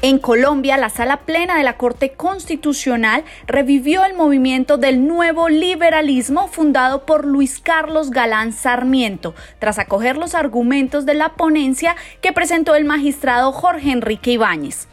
En Colombia, la sala plena de la Corte Constitucional revivió el movimiento del nuevo liberalismo fundado por Luis Carlos Galán Sarmiento, tras acoger los argumentos de la ponencia que presentó el magistrado Jorge Enrique Ibáñez.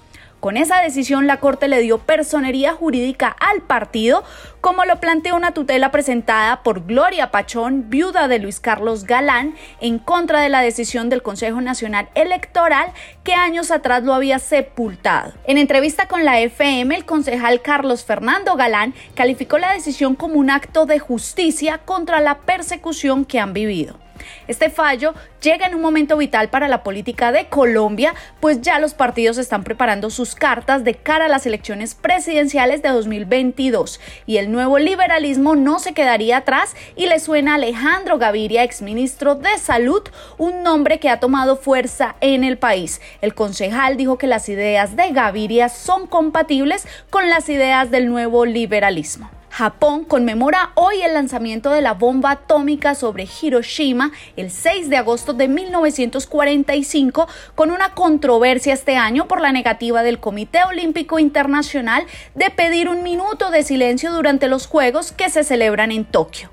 Con esa decisión, la Corte le dio personería jurídica al partido, como lo planteó una tutela presentada por Gloria Pachón, viuda de Luis Carlos Galán, en contra de la decisión del Consejo Nacional Electoral que años atrás lo había sepultado. En entrevista con la FM, el concejal Carlos Fernando Galán calificó la decisión como un acto de justicia contra la persecución que han vivido. Este fallo llega en un momento vital para la política de Colombia, pues ya los partidos están preparando sus cartas de cara a las elecciones presidenciales de 2022 y el nuevo liberalismo no se quedaría atrás y le suena a Alejandro Gaviria, exministro de Salud, un nombre que ha tomado fuerza en el país. El concejal dijo que las ideas de Gaviria son compatibles con las ideas del nuevo liberalismo. Japón conmemora hoy el lanzamiento de la bomba atómica sobre Hiroshima el 6 de agosto de 1945 con una controversia este año por la negativa del Comité Olímpico Internacional de pedir un minuto de silencio durante los Juegos que se celebran en Tokio.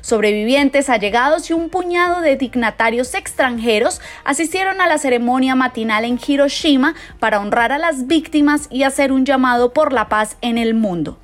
Sobrevivientes, allegados y un puñado de dignatarios extranjeros asistieron a la ceremonia matinal en Hiroshima para honrar a las víctimas y hacer un llamado por la paz en el mundo.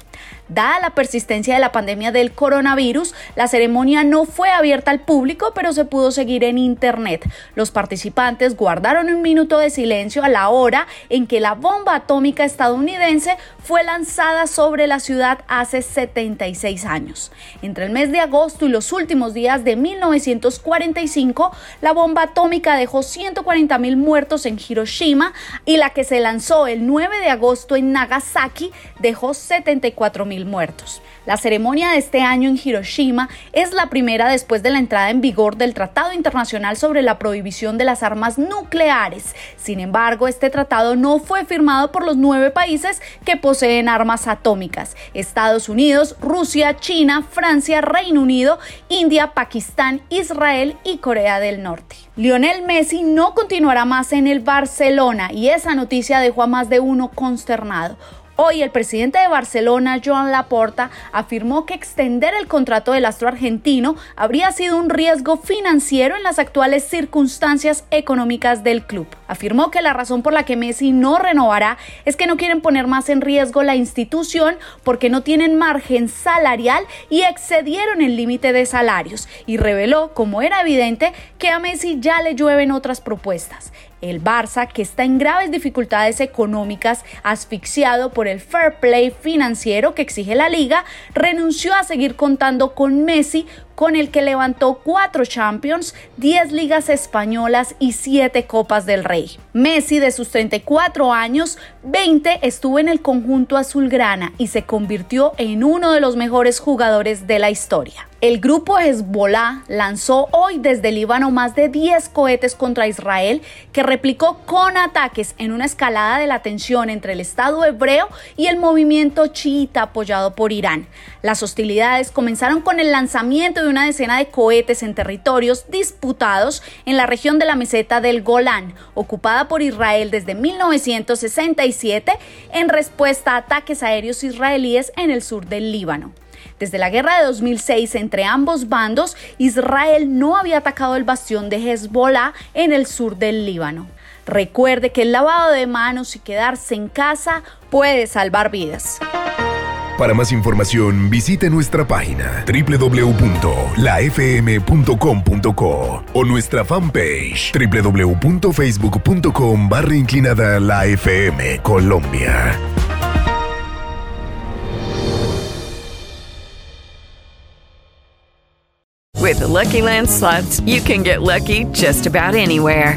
Dada la persistencia de la pandemia del coronavirus, la ceremonia no fue abierta al público, pero se pudo seguir en Internet. Los participantes guardaron un minuto de silencio a la hora en que la bomba atómica estadounidense fue lanzada sobre la ciudad hace 76 años. Entre el mes de agosto y los últimos días de 1945, la bomba atómica dejó 140 mil muertos en Hiroshima y la que se lanzó el 9 de agosto en Nagasaki dejó 74 muertos. La ceremonia de este año en Hiroshima es la primera después de la entrada en vigor del Tratado Internacional sobre la Prohibición de las Armas Nucleares. Sin embargo, este tratado no fue firmado por los nueve países que poseen armas atómicas. Estados Unidos, Rusia, China, Francia, Reino Unido, India, Pakistán, Israel y Corea del Norte. Lionel Messi no continuará más en el Barcelona y esa noticia dejó a más de uno consternado. Hoy el presidente de Barcelona, Joan Laporta, afirmó que extender el contrato del astro argentino habría sido un riesgo financiero en las actuales circunstancias económicas del club. Afirmó que la razón por la que Messi no renovará es que no quieren poner más en riesgo la institución porque no tienen margen salarial y excedieron el límite de salarios y reveló, como era evidente, que a Messi ya le llueven otras propuestas. El Barça, que está en graves dificultades económicas, asfixiado por el fair play financiero que exige la liga, renunció a seguir contando con Messi con el que levantó cuatro Champions, 10 ligas españolas y 7 Copas del Rey. Messi, de sus 34 años, 20 estuvo en el conjunto azulgrana y se convirtió en uno de los mejores jugadores de la historia. El grupo Hezbollah lanzó hoy desde Líbano más de 10 cohetes contra Israel que replicó con ataques en una escalada de la tensión entre el Estado hebreo y el movimiento chiita apoyado por Irán. Las hostilidades comenzaron con el lanzamiento de una decena de cohetes en territorios disputados en la región de la meseta del Golán, ocupada por Israel desde 1967 en respuesta a ataques aéreos israelíes en el sur del Líbano. Desde la guerra de 2006 entre ambos bandos, Israel no había atacado el bastión de Hezbollah en el sur del Líbano. Recuerde que el lavado de manos y quedarse en casa puede salvar vidas. Para más información, visite nuestra página www.lafm.com.co o nuestra fanpage www.facebook.com barra inclinada la FM Colombia. With the Lucky Land slots, you can get lucky just about anywhere.